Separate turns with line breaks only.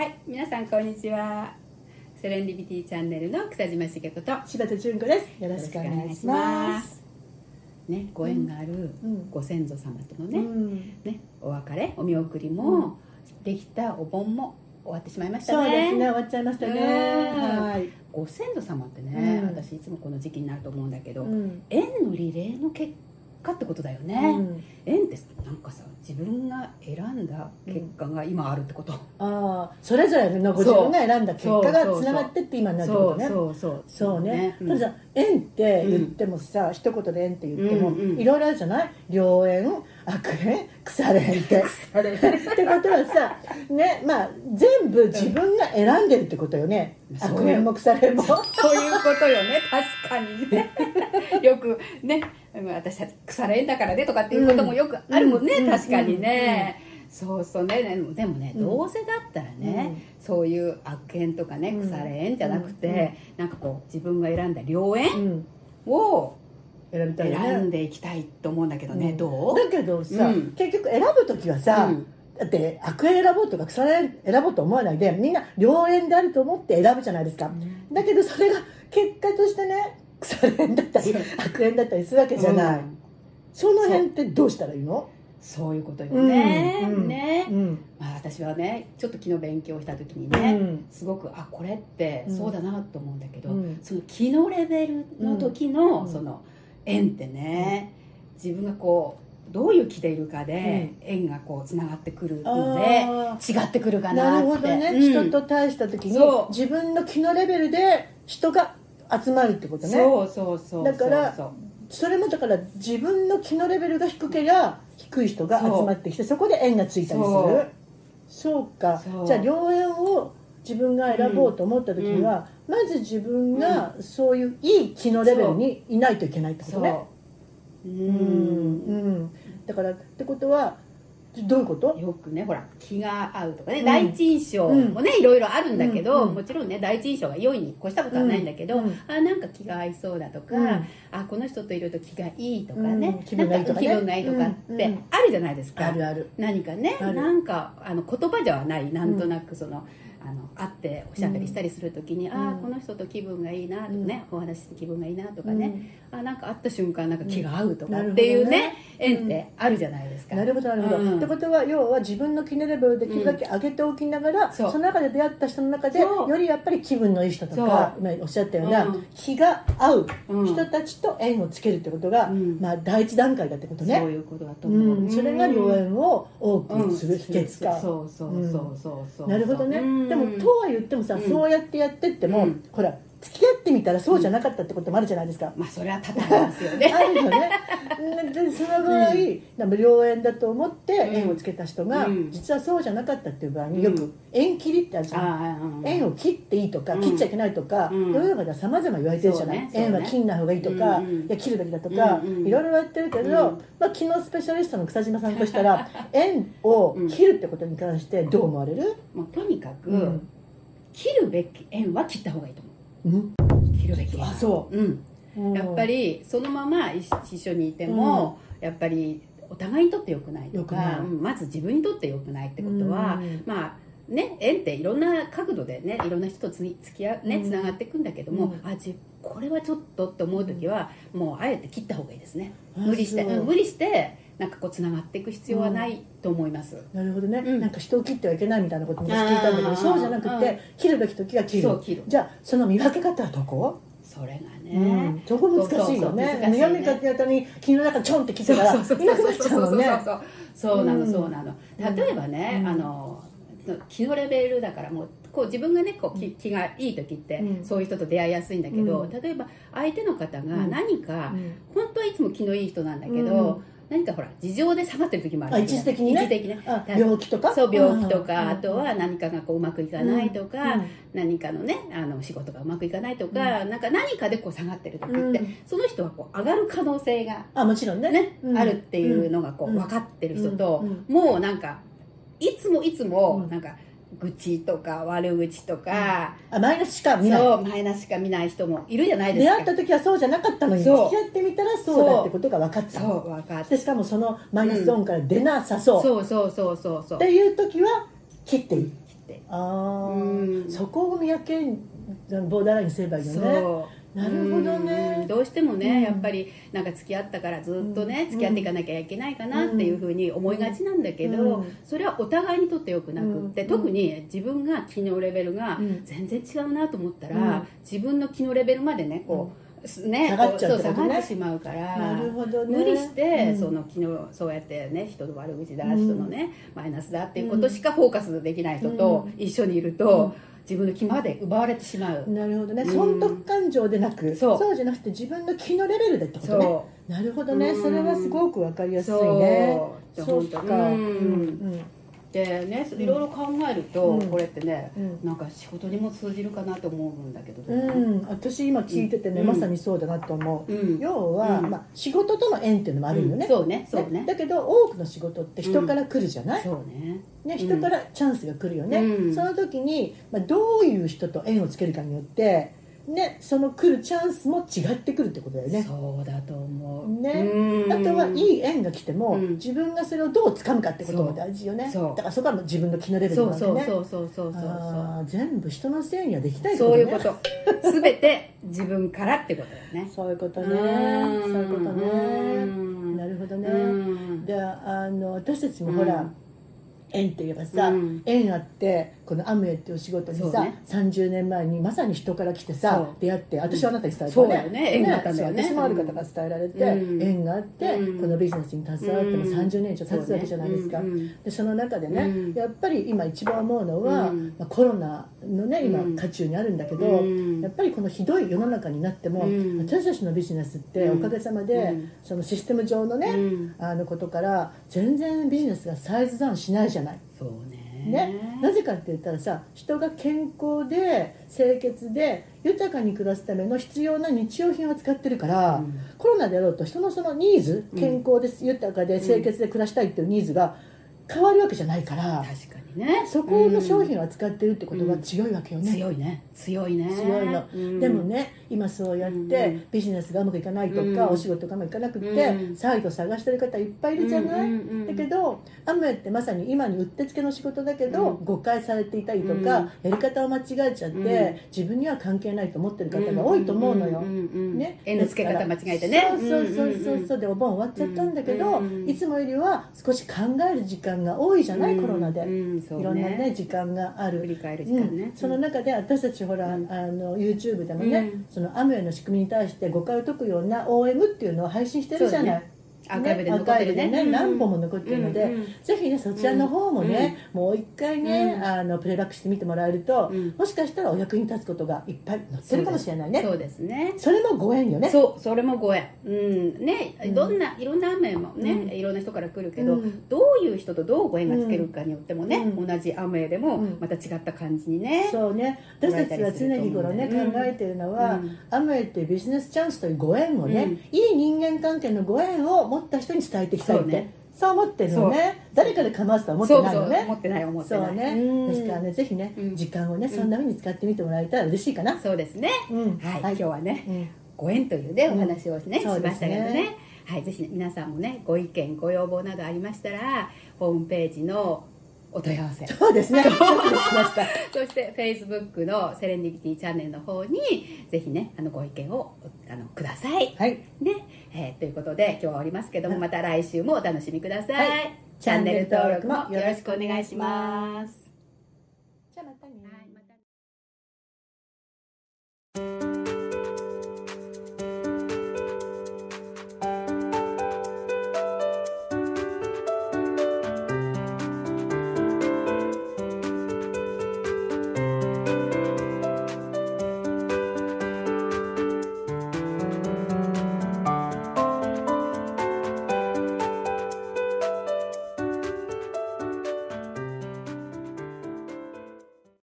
はい、皆さんこんにちは。セレンディビティチャンネルの草島茂子と。よ
柴田純子です。よろしくお願いします。
ね、ご縁がある
うん。
ご先祖様とのね、
うん。
ね、お別れ、お見送りも、できたお盆も終わってしまいました
そうです
ね。
ね終わっちゃいましたね。
うん。
はい、
ご先祖様ってね、
うん。
私いつもこの時期になると思うんだけど、
うん。
縁のリレーの結果ってことだよね。
うん。
縁ってなんかさ、自分が選んだ結果が今あるってこと。
ああそれぞれのご自分が選んだ結果がつながってって今になるってことね。
そうそう
そうね、
うん。
たださ縁って言ってもさ、一言で縁って言っても、
うんうん
いろいろあるじゃない？良縁悪縁腐れ縁って。ってことはさねまあ全部自分が選んでるってことよね、
うん。
悪縁も腐れ縁も
そういうことよね。確かにね。よくね私たち腐れ縁だからねとかっていうこともよくあるもんね、
うん
確かにね、そうそうね。でもでもね、
うん。
どうせだったらね、そういう悪縁とかね
うん。
腐れ縁じゃなくて、
うんうん。
なんかこう自分が選んだ良縁
うん。
を
選びたいよね。
選んでいきたいと思うんだけどね、どう？
だけどさ、
うん。
結局選ぶ時はさ、
うん。
だって悪縁選ぼうとか腐れ縁選ぼうと思わないでみんな良縁であると思って選ぶじゃないですか、だけどそれが結果としてね腐れ縁だったり悪縁だったりするわけじゃない、
うん。
その辺ってどうしたらいいの？
そういうことよね、
うん
ね、
うん。
まあ、私はねちょっと昨日勉強した時に
う
ね、
ん。
すごくあこれって
うん。
そうだなと思うんだけど、
うん。
その気のレベルの時の、
うん。
その縁ってね、自分がこうどういう気でいるかで、縁がこうつながってくるので
あ
違ってくるか
あな
なって。
るほどね、
うん。
人と対した時に自分の気のレベルで人が集まるってことね。
そうそうそう
だから
そ
れもだから自分の気のレベルが低けりゃ低い人が集まってきてそこで縁がついたりす
そう。
るそうか。じゃあ良縁を自分が選ぼうと思った時には、まず自分がそういういい気のレベルにいないといけないってことね。
う
ん。うん。だからってことはどういうこと？
よくねほら気が合うとかね、
うん。
第一印象もね、いろいろあるんだけど、
うんうん。
もちろんね第一印象が良いに越したことはないんだけど、
うんうん。
あなんか気が合いそうだとか、
うん。
あこの人といると気がいいとかね、
うん。気分がいいとかね。
気分がいいとかっ
うん
てあるじゃないですか、
あるある。
何かねなんかあの言葉ではないなんとなくその、あの会っておしゃべりしたりするときに、
ん。
ああこの人と気分がいいなとかね、お話しして気分がいいなとかね、あなんか会った瞬間なんか気が合うとか
うん
っていうね,、
なるほ
縁ってあるじゃないですか。
なるほどなるほど、
うん。
ってことは要は自分の気のレベルできるだけ上げておきながら、
そ
の中で出会った人の中でよりやっぱり気分のいい人とか今おっしゃったような、
うん。
気が合う
うん。
人たちと縁をつけるってことが、
うん。
まあ、第一段階だってことね。
そういうことだと
う
思う、
ん、それが良縁を多
うん
くする秘訣か、
そうそうそうそうそう
なるほどね、
うん
でもとは言ってもさ、
うん。
そうやってやってっても、
うん。
ほら付き合ってみたらそうじゃなかったってこともあるじゃないですか、
まあそれは多々ありますよね。
あるよね。でその場合、なん。か良縁だと思って縁をつけた人が、
うん。
実はそうじゃなかったっていう場合
うん
によく縁切りってあるじゃん、
ああうん
縁を切っていいとか、
うん。
切っちゃいけないとか、
うん。
世の中ではさまざま言われてるじゃない、
ねね。
縁は切んない方がいいとか、
うんうん。
いや切るべきだとか、
うんうん。
いろいろ言われてるけど、
うん。
まあ、昨日スペシャリストの草島さんとしたら 縁を切るってことに関してどう思われる、
もうとにかく、
うん。
切るべき縁は切った方がいいと思
うん？
う切るべき縁は
あそ
う。ん
うん。
やっぱりそのまま一一緒にいても、やっぱりお互いにとって良くないとか、うんまず自分にとって良くないってことは、
うん。
まあね縁っていろんな角度でねいろんな人とつ付き合うね
うん。
つながっていくんだけども、
うん。
あじこれはちょっとって思う時は、もうあえて切った方がいいですね。
あ
無理して、無理してなんかこうつながっていく必要はないと思います、
なるほどね、
うん。
なんか人を切ってはいけないみたいなことも聞いたんだけどそうじゃなく
うん。
て切るべき時は切る。
切る。
じゃあその見分け方はどこ、
それが
う
ね
ん、、そこ難しいよね。
そうそうそう難しいね
見分け方に気の中ちょんって切ってたらいなくなっちゃうもんね
そうなの
うん
そうなの例えばね、
うん
あの気のレベルだからもうこう自分がねこう気気がいい時って、
うん。
そういう人と出会いやすいんだけど、
うん。
例えば相手の方が何か、
うん。
本当はいつも気のいい人なんだけど、
うん。
何かほら事情で下がってる時もある
あ一時的にね。
一時的ね。
病気とか？
そう病気とか、
うん。
あとは何かがこううまくいかないとか、
うん。
何かのねあの仕事がうまくいかないとか、なんか何かでこう下がってる時って、
うん。
その人はこう上がる可能性が
あもちろんね。
ね、
うん。
あるっていうのがこう
うん。
分かってる人と、
うん。
もうなんかいつもいつも
うん。
なんか愚痴とか悪口とか、
あマイナスしか見ない。
そうマイナスしか見ない人もいるじゃないですか。
出会った時はそうじゃなかったのに付
そう。
き合ってみたらそうだってことが分かった。
そう分かって
でしかもそのマイナスゾーンから出なさそう、
そうそうそうそうそう。
っていう時は切っていい
切って。
あー。
うん。
そこを見分けボーダーラインにすればいいよね。
そう
なるほどね。
うん。どうしてもね、
うん。
やっぱりなんか付き合ったからずっとね、
うん。
付き合っていかなきゃいけないかなっていうふうに思いがちなんだけど、
うん。
それはお互いにとってよくなくって、
うん。
特に自分が気のレベルが
うん。
全然違うなと思ったら、
うん。
自分の気のレベルまでねこう、ね
下がっちゃうね。
下がってしまうから
なるほどね。
無理して、
うん。
その昨日そうやってね人の悪口だ、
うん
人のねマイナスだっていうことしかフォーカスできない人と一緒にいると、
うん
自分の気まで奪われてしまう、
なるほどね。
うん。
損得感情でなく
そう。
そうじゃなくて自分の気のレベルでってことねなるほどね。
うん
それはすごくわかりやすい
そう。
ね
で
そうか。
本当うん
うん
でねいろいろ考えると、
うん。
これってね
うん。
なんか仕事にも通じるかなと思うんだけど、
うん、私今聞いててね、
うん。
まさにそうだなと思う、
うん。
要は、
うん。
まあ、仕事との縁っていうのもあるよね,、
うん。そうねそうね。
だけど多くの仕事って人から来るじゃない、
そうね。
ね、
うん。
人からチャンスが来るよね、
うん。
その時に、まあ、どういう人と縁をつけるかによって、ね、その来るチャンスも違ってくるってことだよね。
そうだと思う。
ね。
うん。
あとはいい縁が来ても、
うん。
自分がそれをどう掴むかってことも大事よね。
そう。
だからそこはもう自分の気のレベル
そうそう
なんでね
そうそうそうそう
あー全部人のせいにはできないって
そう
ね
いうこと全て自分からってことだよね
そういうことね
うん
そういうことね
うん
なるほどね
うん
であの私たちもほら、
うん
縁って言えばさ、
うん
縁あってこのアムウェイっていうお仕事にさ、
そうね。
30年前にまさに人から来てさ
そう。
出会って私はあなたに伝えた
そうだよね。縁があったんだよね。
そう私もある方が伝えられて、
うん。
縁があって、
うん。
このビジネスに携わっても
うん。
30年以上経つわけじゃないですか、
そうね。うん。
でその中でね、
うん。
やっぱり今一番思うのは、
うん。
まあ、コロナのね今
うん。
渦中にあるんだけど、
うん。
やっぱりこのひどい世の中になっても、
うん。
私たちのビジネスって
うん。
おかげさまで、
うん。
そのシステム上のね、
うん。
あのことから全然ビジネスがサイズダウンしないじゃない。
そうね
ね、なぜかって言ったらさ人が健康で清潔で豊かに暮らすための必要な日用品を使ってるから、
うん。
コロナであろうと人のそのニーズ
うん。
健康で豊かで清潔で暮らしたいっていうニーズが変わるわけじゃないから、
確かにね。
そこの商品を扱ってるってことは強いわけよね、
強いね。強いね。
強いの、
うん。
でもね今そうやって
うん。
ビジネスがうまくいかないとか、
うん。
お仕事がうまくいかなくって、
うん。
サイト探してる方いっぱいいるじゃない、
うんうんうん。
だけどアムウェイってまさに今にうってつけの仕事だけど、
うん。
誤解されていたりとか、
うん。
やり方を間違えちゃって、
うん。
自分には関係ないと思ってる方が多いと思うのよ、ね、
絵の付け方間違えてね。
そうそうそうそうそう。でお盆終わっちゃったんだけど、
うん
いつもよりは少し考える時間が多いじゃない、コロナで、いろんなね時間がある。
振り返る時間ね。
うん、その中で私たちほら、
うん。
あの YouTube でもね、
うん。
そのアムウェイの仕組みに対して誤解を解くような OM っていうのを配信してるじゃない、
アーカイブで残ってるね。
アーカイブで
うん
何本も残ってるので、
うんうん。
ぜひねそちらの方もね、もう一回ね、
うん
あのプレイバックしてみてもらえると、
うん。
もしかしたらお役に立つことがいっぱい載ってるかもしれないね。
そうですね。
それもご縁よね。
そうそれもご縁。うん。ね
うん。
どんないろんな雨もね、
うん。
いろんな人から来るけど、
うん。
どういう人とどうご縁がつけるかによってもね、
うん。
同じ雨でも
うん。
また違った感じにね、
そうね。私たちは常日頃ね、
うん。
考えているのは、
うん。
アムウェイっていうビジネスチャンスというご縁をね、
うん。
いい人間関係のご縁を持った人に伝えていきたいってそう,、
そうね
思ってるのね。誰かで構わすとは思ってないのね。
そう思ってない思ってない。
そうね、
うん。
ですからねぜひね、
うん。
時間をねそんな風に使ってみてもらえたら嬉しいかな、
そうですね、
うん。
はい、
はい。
今日はね
うん。
ご縁というね
うん
お話をね、しましたけどね。はい。ぜひ、ね、皆さんもねご意見ご要望などありましたらホームページのお問い合わせ。
そうですね。しました。
そして Facebook のセレンディピティチャンネルの方にぜひねあのご意見をあのください。
はい。
ね、えーということで今日は終わりますけどもまた来週もお楽しみください、
はい。
チャンネル登録もよろしくお願いします。
じゃあ
またね